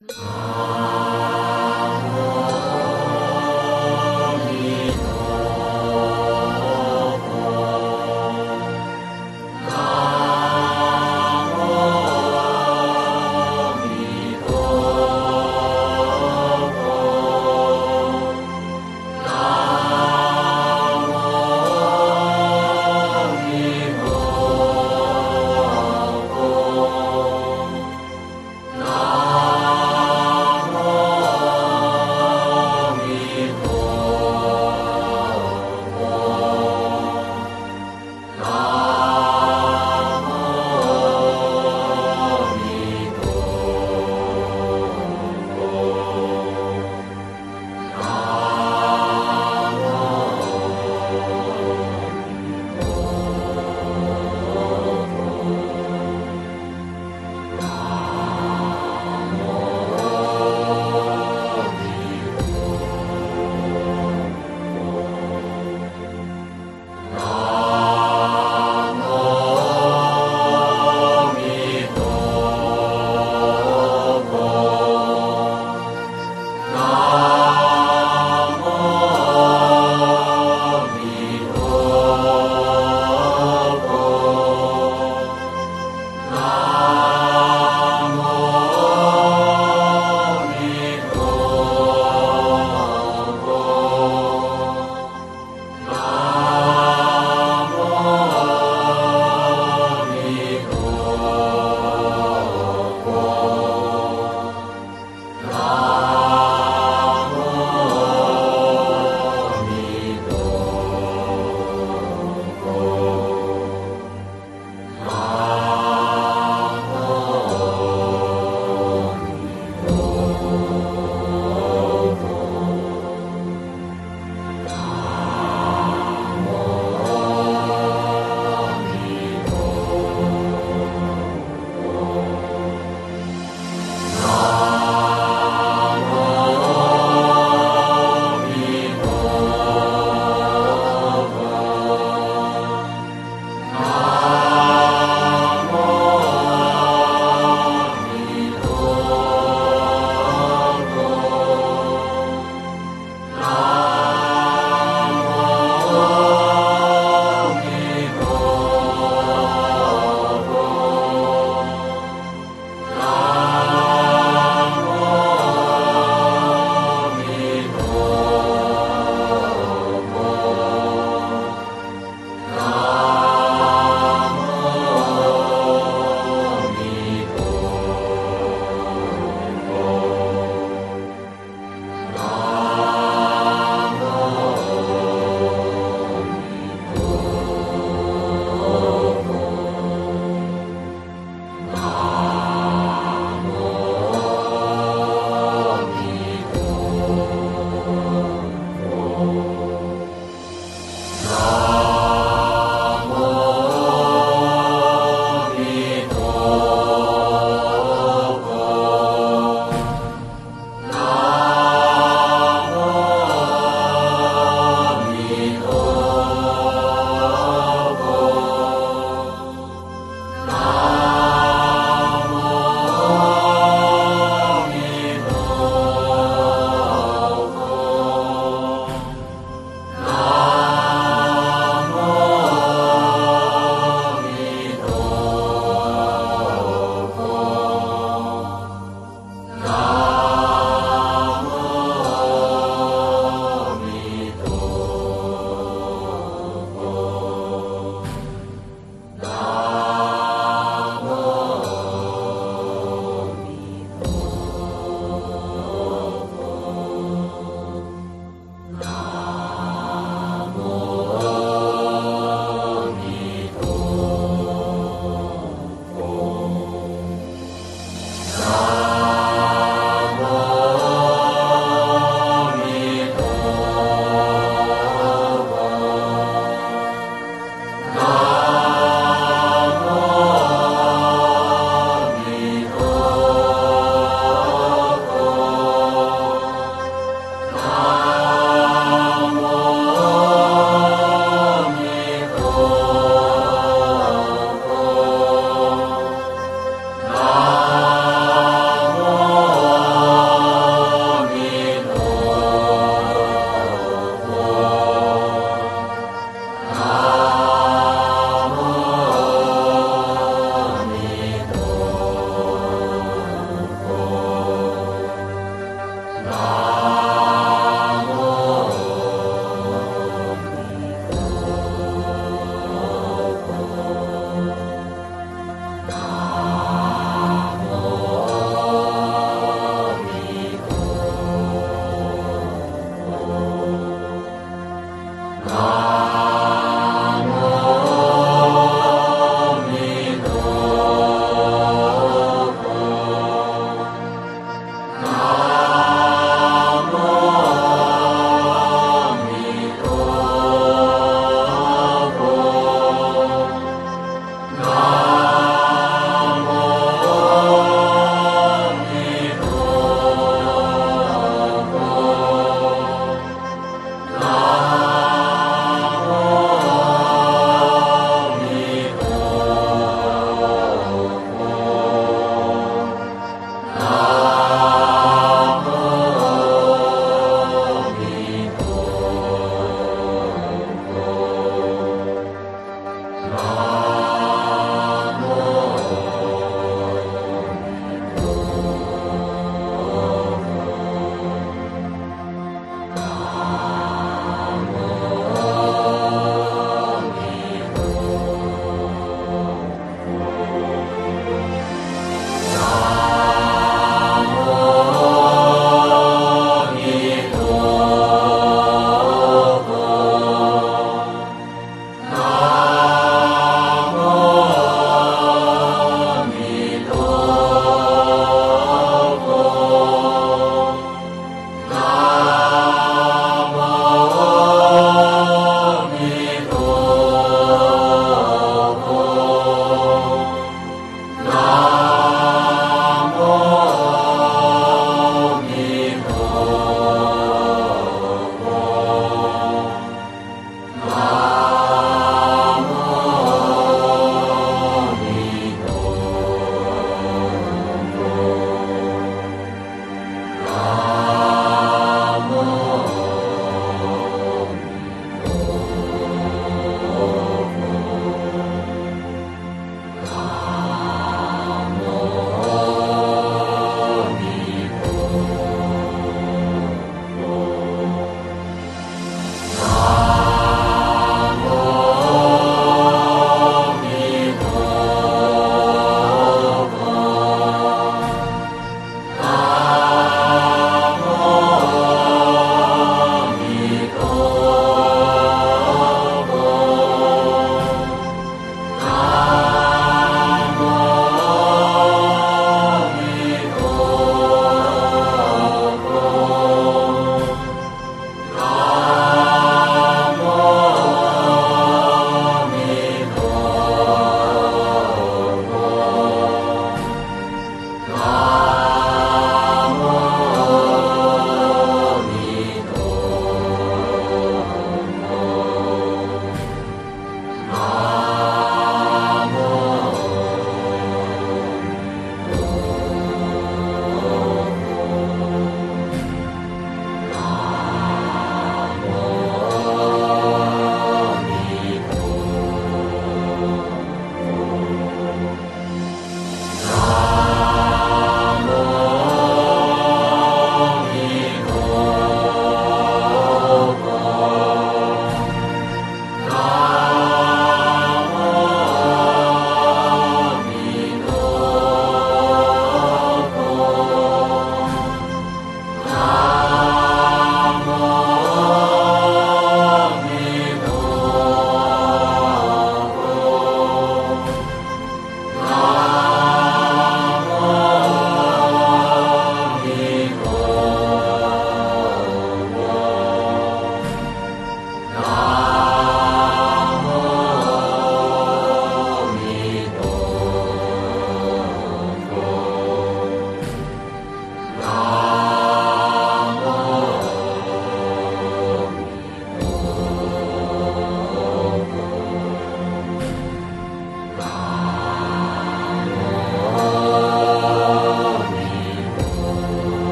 나